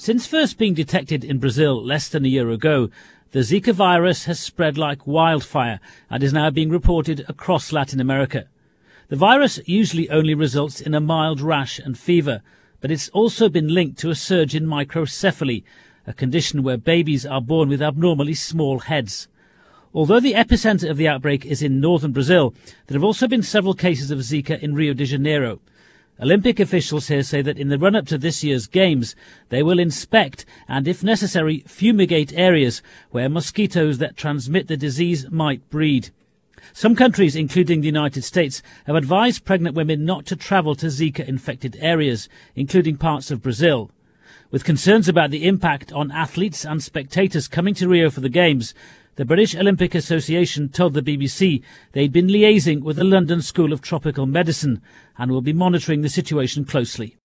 Since first being detected in Brazil less than a year ago, the Zika virus has spread like wildfire and is now being reported across Latin America. The virus usually only results in a mild rash and fever, but it's also been linked to a surge in microcephaly, a condition where babies are born with abnormally small heads. Although the epicenter of the outbreak is in northern Brazil, there have also been several cases of Zika in Rio de Janeiro. Olympic officials here say that in the run up to this year's Games, they will inspect and, if necessary, fumigate areas where mosquitoes that transmit the disease might breed. Some countries, including the United States, have advised pregnant women not to travel to Zika infected areas, including parts of Brazil. With concerns about the impact on athletes and spectators coming to Rio for the Games, the British Olympic Association told the BBC they'd been liaising with the London School of Tropical Medicine and will be monitoring the situation closely.